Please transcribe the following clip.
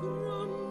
grande